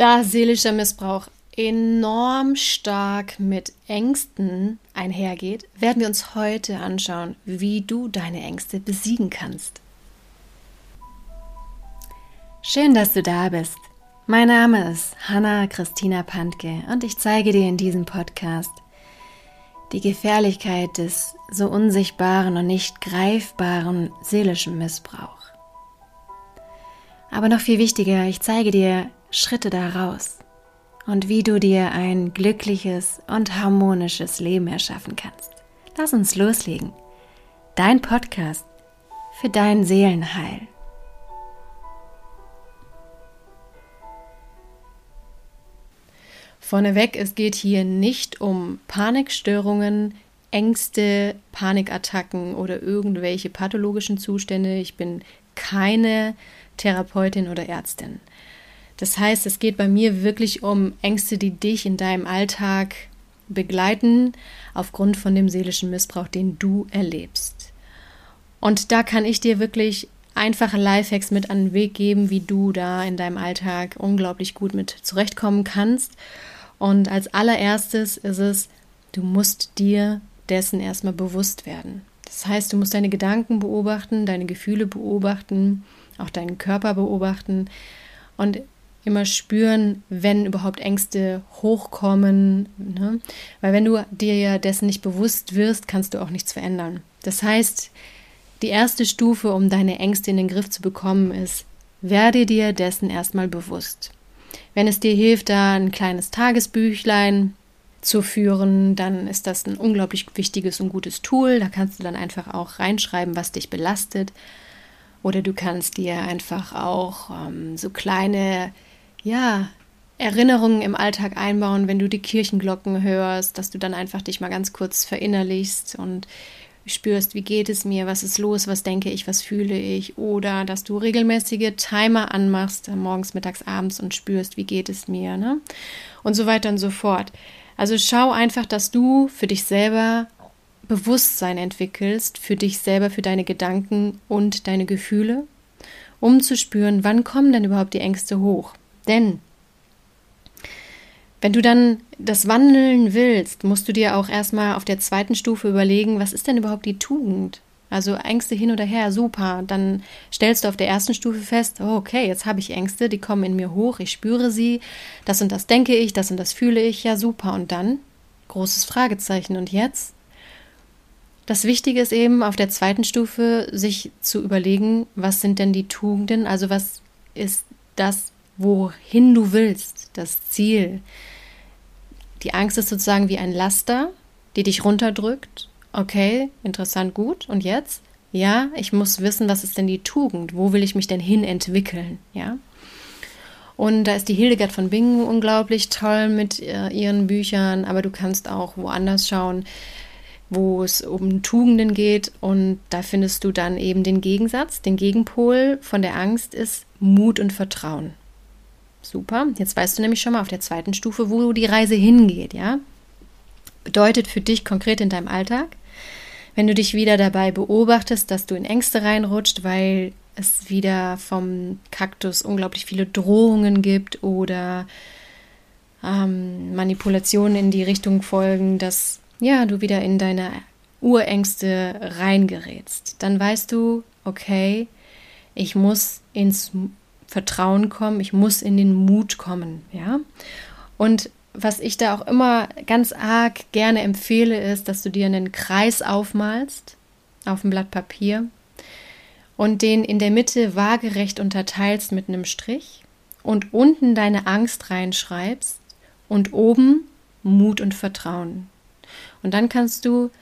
Da seelischer Missbrauch enorm stark mit Ängsten einhergeht, werden wir uns heute anschauen, wie du deine Ängste besiegen kannst. Schön, dass du da bist. Mein Name ist Hanna Christina Pantke und ich zeige dir in diesem Podcast die Gefährlichkeit des so unsichtbaren und nicht greifbaren seelischen Missbrauch. Aber noch viel wichtiger, ich zeige dir Schritte daraus und wie du dir ein glückliches und harmonisches Leben erschaffen kannst. Lass uns loslegen. Dein Podcast für dein Seelenheil. Vorneweg, es geht hier nicht um Panikstörungen, Ängste, Panikattacken oder irgendwelche pathologischen Zustände. Ich bin keine Therapeutin oder Ärztin. Das heißt, es geht bei mir wirklich um Ängste, die dich in deinem Alltag begleiten, aufgrund von dem seelischen Missbrauch, den du erlebst. Und da kann ich dir wirklich einfache Lifehacks mit an den Weg geben, wie du da in deinem Alltag unglaublich gut mit zurechtkommen kannst. Und als allererstes ist es, du musst dir dessen erstmal bewusst werden. Das heißt, du musst deine Gedanken beobachten, deine Gefühle beobachten, auch deinen Körper beobachten und immer spüren, wenn überhaupt Ängste hochkommen. Ne? Weil wenn du dir ja dessen nicht bewusst wirst, kannst du auch nichts verändern. Das heißt, die erste Stufe, um deine Ängste in den Griff zu bekommen, ist, werde dir dessen erstmal bewusst. Wenn es dir hilft, da ein kleines Tagesbüchlein zu führen, dann ist das ein unglaublich wichtiges und gutes Tool. Da kannst du dann einfach auch reinschreiben, was dich belastet. Oder du kannst dir einfach auch ähm, so kleine ja, Erinnerungen im Alltag einbauen, wenn du die Kirchenglocken hörst, dass du dann einfach dich mal ganz kurz verinnerlichst und spürst, wie geht es mir, was ist los, was denke ich, was fühle ich, oder dass du regelmäßige Timer anmachst, morgens, mittags, abends und spürst, wie geht es mir, ne? Und so weiter und so fort. Also schau einfach, dass du für dich selber Bewusstsein entwickelst, für dich selber, für deine Gedanken und deine Gefühle, um zu spüren, wann kommen denn überhaupt die Ängste hoch. Denn wenn du dann das wandeln willst, musst du dir auch erstmal auf der zweiten Stufe überlegen, was ist denn überhaupt die Tugend? Also Ängste hin oder her, super. Dann stellst du auf der ersten Stufe fest, oh, okay, jetzt habe ich Ängste, die kommen in mir hoch, ich spüre sie, das und das denke ich, das und das fühle ich, ja super. Und dann großes Fragezeichen. Und jetzt? Das Wichtige ist eben auf der zweiten Stufe, sich zu überlegen, was sind denn die Tugenden, also was ist das, wohin du willst, das Ziel. Die Angst ist sozusagen wie ein Laster, die dich runterdrückt. Okay, interessant, gut. Und jetzt? Ja, ich muss wissen, was ist denn die Tugend? Wo will ich mich denn hin entwickeln? Ja. Und da ist die Hildegard von Bingen unglaublich toll mit äh, ihren Büchern, aber du kannst auch woanders schauen, wo es um Tugenden geht. Und da findest du dann eben den Gegensatz, den Gegenpol von der Angst ist Mut und Vertrauen. Super. Jetzt weißt du nämlich schon mal auf der zweiten Stufe, wo die Reise hingeht, ja? Bedeutet für dich konkret in deinem Alltag, wenn du dich wieder dabei beobachtest, dass du in Ängste reinrutscht, weil es wieder vom Kaktus unglaublich viele Drohungen gibt oder ähm, Manipulationen in die Richtung folgen, dass ja, du wieder in deine Urängste reingerätst, dann weißt du, okay, ich muss ins Vertrauen kommen, ich muss in den Mut kommen, ja. Und was ich da auch immer ganz arg gerne empfehle, ist, dass du dir einen Kreis aufmalst auf dem Blatt Papier und den in der Mitte waagerecht unterteilst mit einem Strich und unten deine Angst reinschreibst und oben Mut und Vertrauen. Und dann kannst du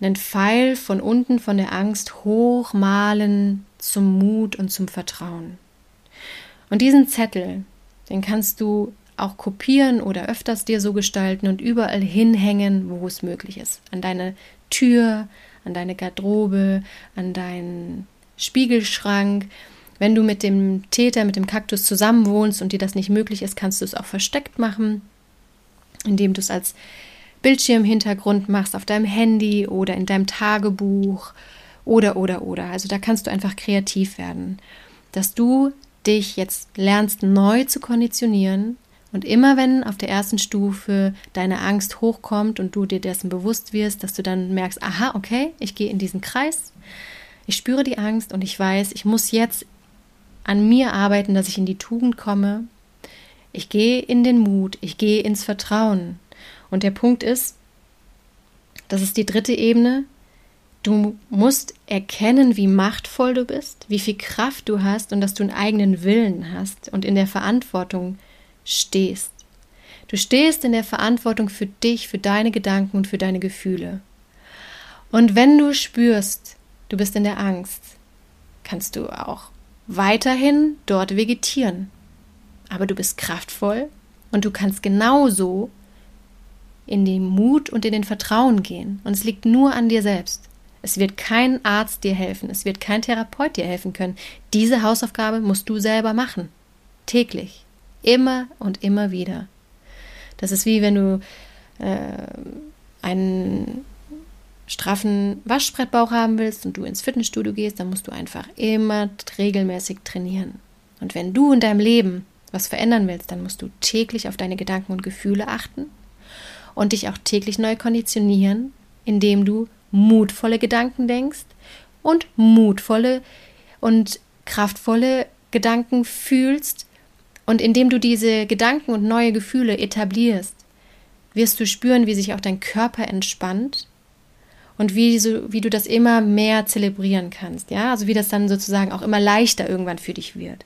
einen Pfeil von unten von der Angst hochmalen zum Mut und zum Vertrauen. Und diesen Zettel, den kannst du auch kopieren oder öfters dir so gestalten und überall hinhängen, wo es möglich ist. An deine Tür, an deine Garderobe, an deinen Spiegelschrank. Wenn du mit dem Täter, mit dem Kaktus zusammenwohnst und dir das nicht möglich ist, kannst du es auch versteckt machen, indem du es als Bildschirmhintergrund machst auf deinem Handy oder in deinem Tagebuch oder, oder, oder. Also da kannst du einfach kreativ werden, dass du dich jetzt lernst neu zu konditionieren und immer wenn auf der ersten Stufe deine Angst hochkommt und du dir dessen bewusst wirst, dass du dann merkst, aha, okay, ich gehe in diesen Kreis, ich spüre die Angst und ich weiß, ich muss jetzt an mir arbeiten, dass ich in die Tugend komme. Ich gehe in den Mut, ich gehe ins Vertrauen. Und der Punkt ist, das ist die dritte Ebene, Du musst erkennen, wie machtvoll du bist, wie viel Kraft du hast und dass du einen eigenen Willen hast und in der Verantwortung stehst. Du stehst in der Verantwortung für dich, für deine Gedanken und für deine Gefühle. Und wenn du spürst, du bist in der Angst, kannst du auch weiterhin dort vegetieren. Aber du bist kraftvoll und du kannst genauso in den Mut und in den Vertrauen gehen. Und es liegt nur an dir selbst. Es wird kein Arzt dir helfen, es wird kein Therapeut dir helfen können. Diese Hausaufgabe musst du selber machen. Täglich. Immer und immer wieder. Das ist wie wenn du äh, einen straffen Waschbrettbauch haben willst und du ins Fitnessstudio gehst, dann musst du einfach immer regelmäßig trainieren. Und wenn du in deinem Leben was verändern willst, dann musst du täglich auf deine Gedanken und Gefühle achten und dich auch täglich neu konditionieren, indem du mutvolle Gedanken denkst und mutvolle und kraftvolle Gedanken fühlst. Und indem du diese Gedanken und neue Gefühle etablierst, wirst du spüren, wie sich auch dein Körper entspannt und wie, so, wie du das immer mehr zelebrieren kannst. Ja, also wie das dann sozusagen auch immer leichter irgendwann für dich wird.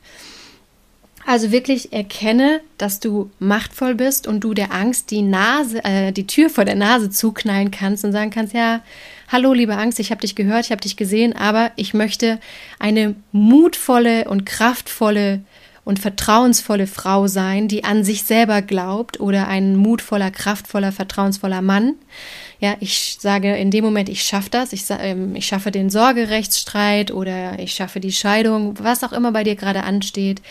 Also wirklich erkenne, dass du machtvoll bist und du der Angst die Nase, äh, die Tür vor der Nase zuknallen kannst und sagen kannst, ja, hallo liebe Angst, ich habe dich gehört, ich habe dich gesehen, aber ich möchte eine mutvolle und kraftvolle und vertrauensvolle Frau sein, die an sich selber glaubt oder ein mutvoller, kraftvoller, vertrauensvoller Mann. Ja, ich sage in dem Moment, ich schaffe das, ich, ähm, ich schaffe den Sorgerechtsstreit oder ich schaffe die Scheidung, was auch immer bei dir gerade ansteht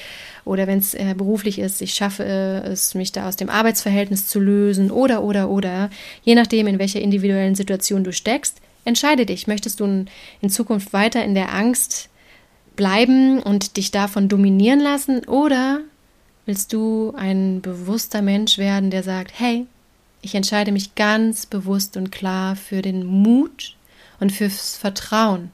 oder wenn es äh, beruflich ist, ich schaffe äh, es, mich da aus dem Arbeitsverhältnis zu lösen oder, oder, oder, je nachdem, in welcher individuellen Situation du steckst, entscheide dich. Möchtest du in Zukunft weiter in der Angst bleiben und dich davon dominieren lassen oder willst du ein bewusster Mensch werden, der sagt, hey, ich entscheide mich ganz bewusst und klar für den Mut und fürs Vertrauen.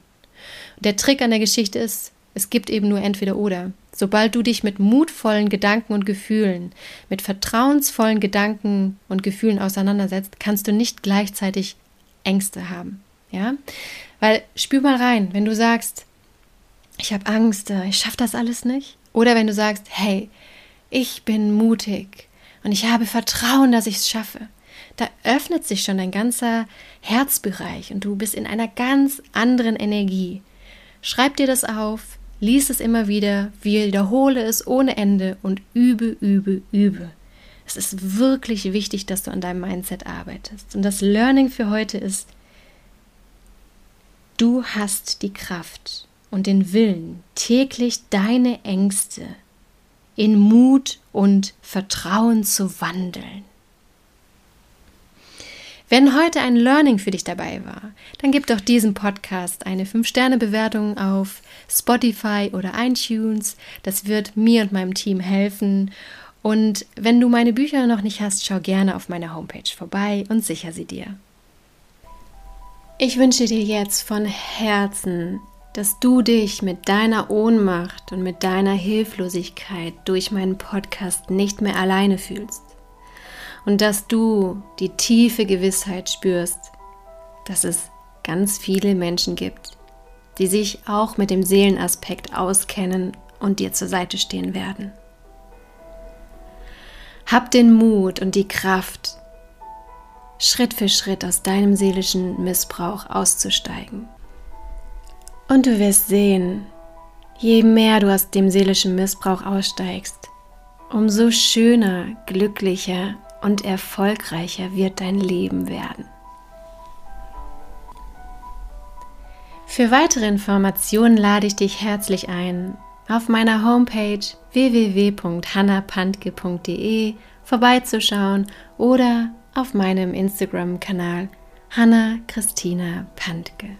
Der Trick an der Geschichte ist, es gibt eben nur entweder oder. Sobald du dich mit mutvollen Gedanken und Gefühlen, mit vertrauensvollen Gedanken und Gefühlen auseinandersetzt, kannst du nicht gleichzeitig Ängste haben. Ja? Weil spür mal rein, wenn du sagst, ich habe Angst, äh, ich schaffe das alles nicht. Oder wenn du sagst, hey, ich bin mutig und ich habe Vertrauen, dass ich es schaffe. Da öffnet sich schon dein ganzer Herzbereich und du bist in einer ganz anderen Energie. Schreib dir das auf, Lies es immer wieder, wiederhole es ohne Ende und übe, übe, übe. Es ist wirklich wichtig, dass du an deinem Mindset arbeitest. Und das Learning für heute ist, du hast die Kraft und den Willen, täglich deine Ängste in Mut und Vertrauen zu wandeln. Wenn heute ein Learning für dich dabei war, dann gib doch diesem Podcast eine 5-Sterne-Bewertung auf Spotify oder iTunes. Das wird mir und meinem Team helfen. Und wenn du meine Bücher noch nicht hast, schau gerne auf meiner Homepage vorbei und sicher sie dir. Ich wünsche dir jetzt von Herzen, dass du dich mit deiner Ohnmacht und mit deiner Hilflosigkeit durch meinen Podcast nicht mehr alleine fühlst und dass du die tiefe Gewissheit spürst, dass es ganz viele Menschen gibt, die sich auch mit dem Seelenaspekt auskennen und dir zur Seite stehen werden. Hab den Mut und die Kraft, Schritt für Schritt aus deinem seelischen Missbrauch auszusteigen. Und du wirst sehen, je mehr du aus dem seelischen Missbrauch aussteigst, umso schöner, glücklicher und erfolgreicher wird dein Leben werden. Für weitere Informationen lade ich dich herzlich ein, auf meiner Homepage www.hannapantke.de vorbeizuschauen oder auf meinem Instagram-Kanal Hanna Christina Pantke.